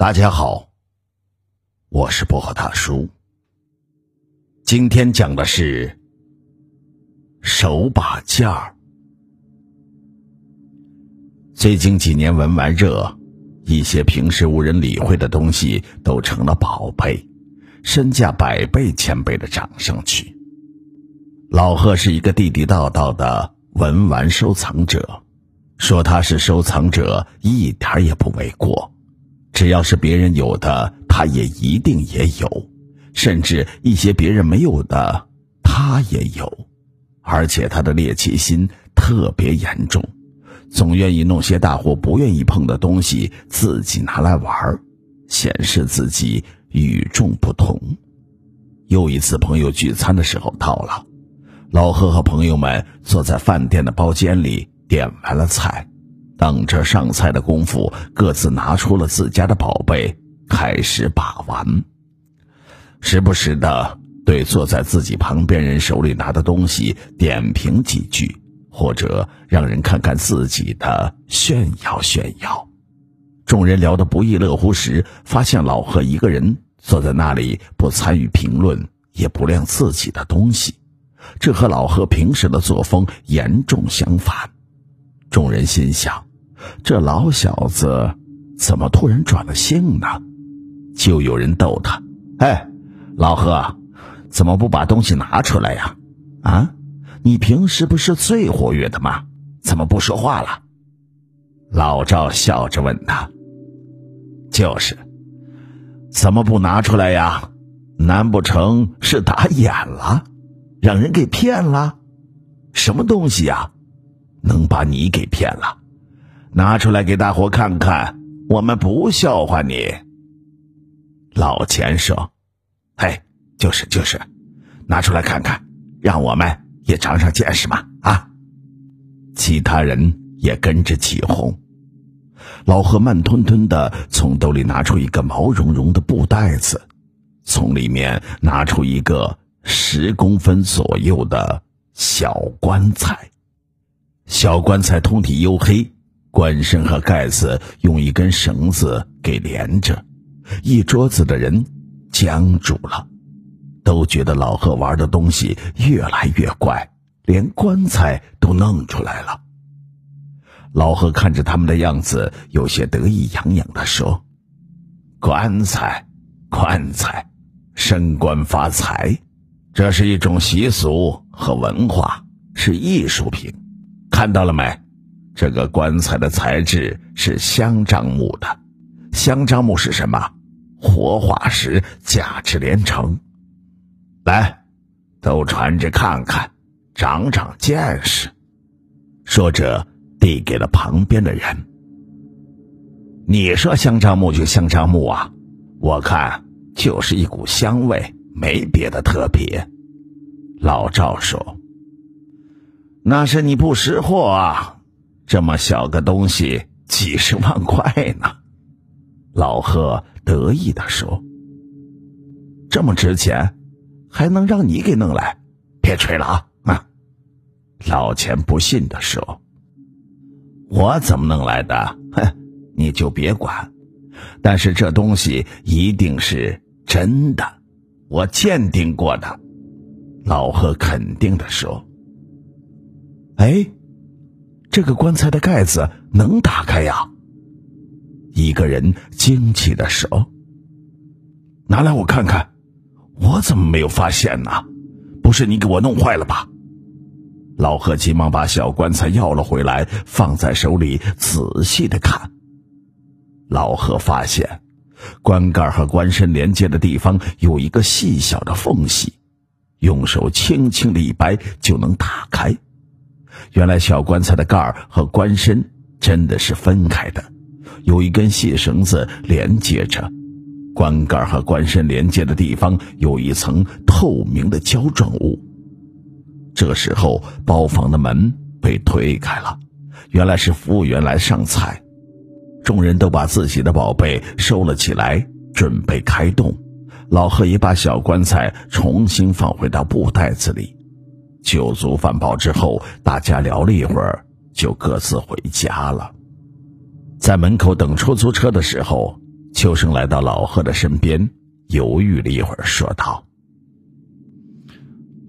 大家好，我是薄荷大叔。今天讲的是手把件儿。最近几年文玩热，一些平时无人理会的东西都成了宝贝，身价百倍千倍的涨上去。老贺是一个地地道道的文玩收藏者，说他是收藏者一点也不为过。只要是别人有的，他也一定也有，甚至一些别人没有的，他也有。而且他的猎奇心特别严重，总愿意弄些大伙不愿意碰的东西自己拿来玩儿，显示自己与众不同。又一次朋友聚餐的时候到了。老贺和朋友们坐在饭店的包间里，点完了菜，等着上菜的功夫，各自拿出了自家的宝贝，开始把玩。时不时的对坐在自己旁边人手里拿的东西点评几句，或者让人看看自己的炫耀炫耀。众人聊得不亦乐乎时，发现老贺一个人坐在那里，不参与评论，也不亮自己的东西。这和老贺平时的作风严重相反，众人心想：这老小子怎么突然转了性呢？就有人逗他：“哎，老贺，怎么不把东西拿出来呀？啊，你平时不是最活跃的吗？怎么不说话了？”老赵笑着问他：“就是，怎么不拿出来呀？难不成是打眼了？”让人给骗了，什么东西呀？能把你给骗了？拿出来给大伙看看，我们不笑话你。老钱说：“嘿，就是就是，拿出来看看，让我们也长长见识嘛！”啊，其他人也跟着起哄。老贺慢吞吞的从兜里拿出一个毛茸茸的布袋子，从里面拿出一个。十公分左右的小棺材，小棺材通体黝黑，棺身和盖子用一根绳子给连着。一桌子的人僵住了，都觉得老贺玩的东西越来越怪，连棺材都弄出来了。老贺看着他们的样子，有些得意洋洋的说：“棺材，棺材，升官发财。”这是一种习俗和文化，是艺术品。看到了没？这个棺材的材质是香樟木的。香樟木是什么？活化石，价值连城。来，都传着看看，长长见识。说着，递给了旁边的人。你说香樟木就香樟木啊？我看就是一股香味。没别的特别，老赵说：“那是你不识货啊！这么小个东西，几十万块呢。”老贺得意的说：“这么值钱，还能让你给弄来？别吹了啊！”啊，老钱不信的说：“我怎么弄来的？哼，你就别管。但是这东西一定是真的。”我鉴定过的，老贺肯定的说：“哎，这个棺材的盖子能打开呀？”一个人惊奇的说：“拿来我看看，我怎么没有发现呢？不是你给我弄坏了吧？”老贺急忙把小棺材要了回来，放在手里仔细的看。老贺发现。棺盖和棺身连接的地方有一个细小的缝隙，用手轻轻的一掰就能打开。原来小棺材的盖儿和棺身真的是分开的，有一根细绳子连接着。棺盖和棺身连接的地方有一层透明的胶状物。这时候，包房的门被推开了，原来是服务员来上菜。众人都把自己的宝贝收了起来，准备开动。老贺也把小棺材重新放回到布袋子里。酒足饭饱之后，大家聊了一会儿，就各自回家了。在门口等出租车的时候，秋生来到老贺的身边，犹豫了一会儿，说道：“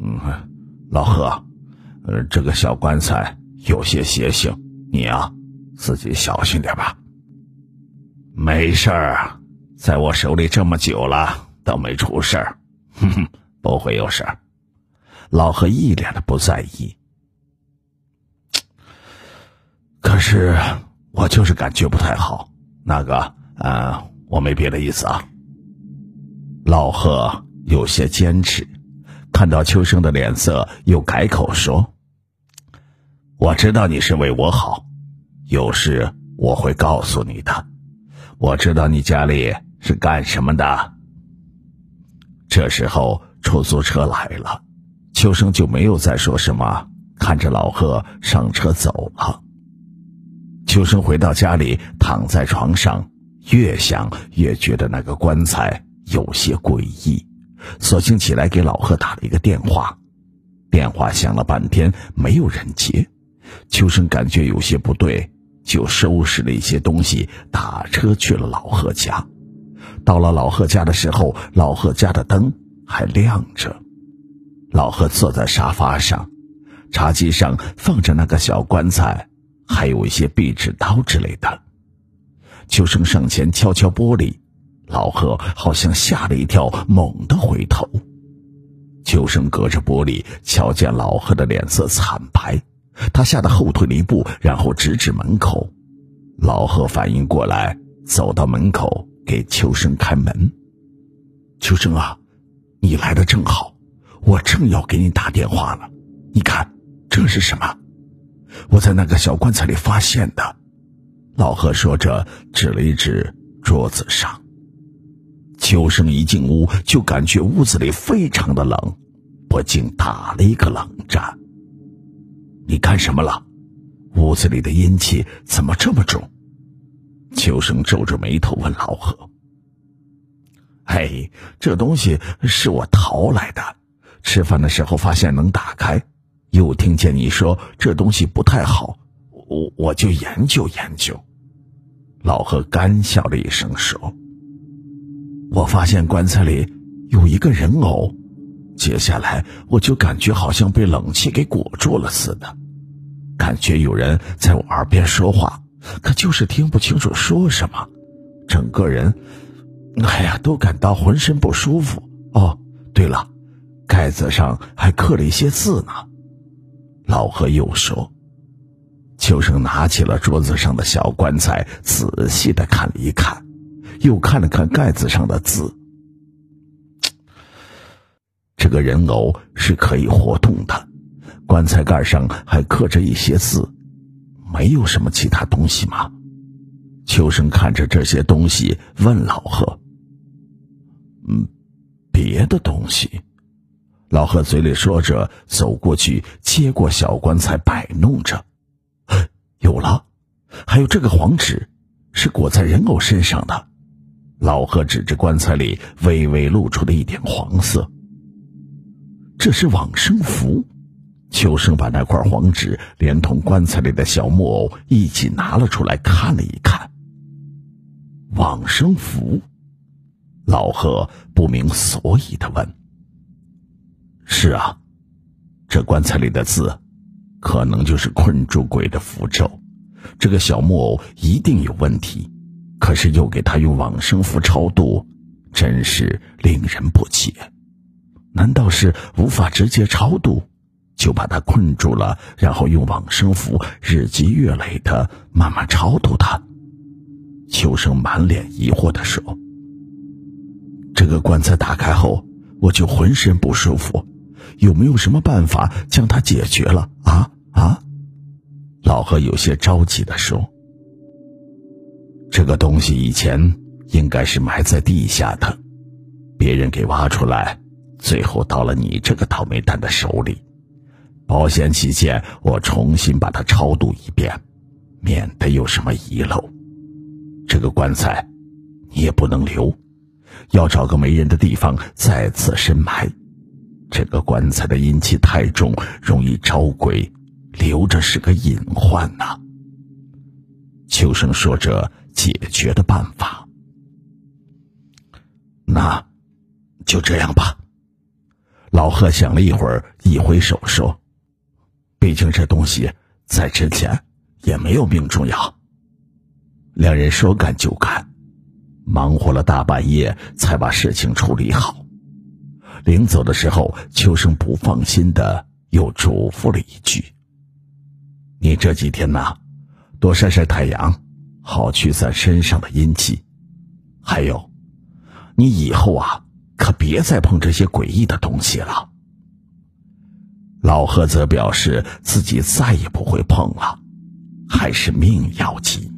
嗯，老贺，呃，这个小棺材有些邪性，你啊，自己小心点吧。”没事儿，在我手里这么久了，都没出事儿，哼哼，不会有事儿。老贺一脸的不在意。可是我就是感觉不太好。那个，呃，我没别的意思啊。老贺有些坚持，看到秋生的脸色，又改口说：“我知道你是为我好，有事我会告诉你的。我知道你家里是干什么的。”这时候出租车来了，秋生就没有再说什么，看着老贺上车走了。秋生回到家里，躺在床上，越想越觉得那个棺材有些诡异，索性起来给老贺打了一个电话。电话响了半天，没有人接。秋生感觉有些不对，就收拾了一些东西，打车去了老贺家。到了老贺家的时候，老贺家的灯还亮着。老贺坐在沙发上，茶几上放着那个小棺材。还有一些壁纸刀之类的。秋生上前敲敲玻璃，老贺好像吓了一跳，猛地回头。秋生隔着玻璃瞧见老贺的脸色惨白，他吓得后退了一步，然后直指门口。老贺反应过来，走到门口给秋生开门。秋生啊，你来的正好，我正要给你打电话呢。你看，这是什么？我在那个小棺材里发现的，老贺说着，指了一指桌子上。秋生一进屋，就感觉屋子里非常的冷，不禁打了一个冷战。你干什么了？屋子里的阴气怎么这么重？秋生皱着眉头问老贺：“嘿，这东西是我淘来的，吃饭的时候发现能打开。”又听见你说这东西不太好，我我就研究研究。老贺干笑了一声说：“我发现棺材里有一个人偶，接下来我就感觉好像被冷气给裹住了似的，感觉有人在我耳边说话，可就是听不清楚说什么，整个人，哎呀，都感到浑身不舒服。哦，对了，盖子上还刻了一些字呢。”老何又说：“秋生拿起了桌子上的小棺材，仔细的看了一看，又看了看盖子上的字。这个人偶是可以活动的，棺材盖上还刻着一些字，没有什么其他东西吗？”秋生看着这些东西，问老何：“嗯，别的东西？”老贺嘴里说着，走过去接过小棺材，摆弄着。有了，还有这个黄纸，是裹在人偶身上的。老贺指着棺材里微微露出的一点黄色，这是往生符。秋生把那块黄纸连同棺材里的小木偶一起拿了出来，看了一看。往生符。老贺不明所以的问。是啊，这棺材里的字，可能就是困住鬼的符咒。这个小木偶一定有问题，可是又给他用往生符超度，真是令人不解。难道是无法直接超度，就把他困住了，然后用往生符日积月累的慢慢超度他？秋生满脸疑惑的说：“这个棺材打开后，我就浑身不舒服。”有没有什么办法将它解决了啊啊？老何有些着急的说：“这个东西以前应该是埋在地下的，别人给挖出来，最后到了你这个倒霉蛋的手里。保险起见，我重新把它超度一遍，免得有什么遗漏。这个棺材你也不能留，要找个没人的地方再次深埋。”这个棺材的阴气太重，容易招鬼，留着是个隐患呐。秋生说着解决的办法。那就这样吧。老贺想了一会儿，一挥手说：“毕竟这东西在之前也没有命重要。”两人说干就干，忙活了大半夜才把事情处理好。临走的时候，秋生不放心的又嘱咐了一句：“你这几天呐，多晒晒太阳，好驱散身上的阴气。还有，你以后啊。”可别再碰这些诡异的东西了。老贺则表示自己再也不会碰了，还是命要紧。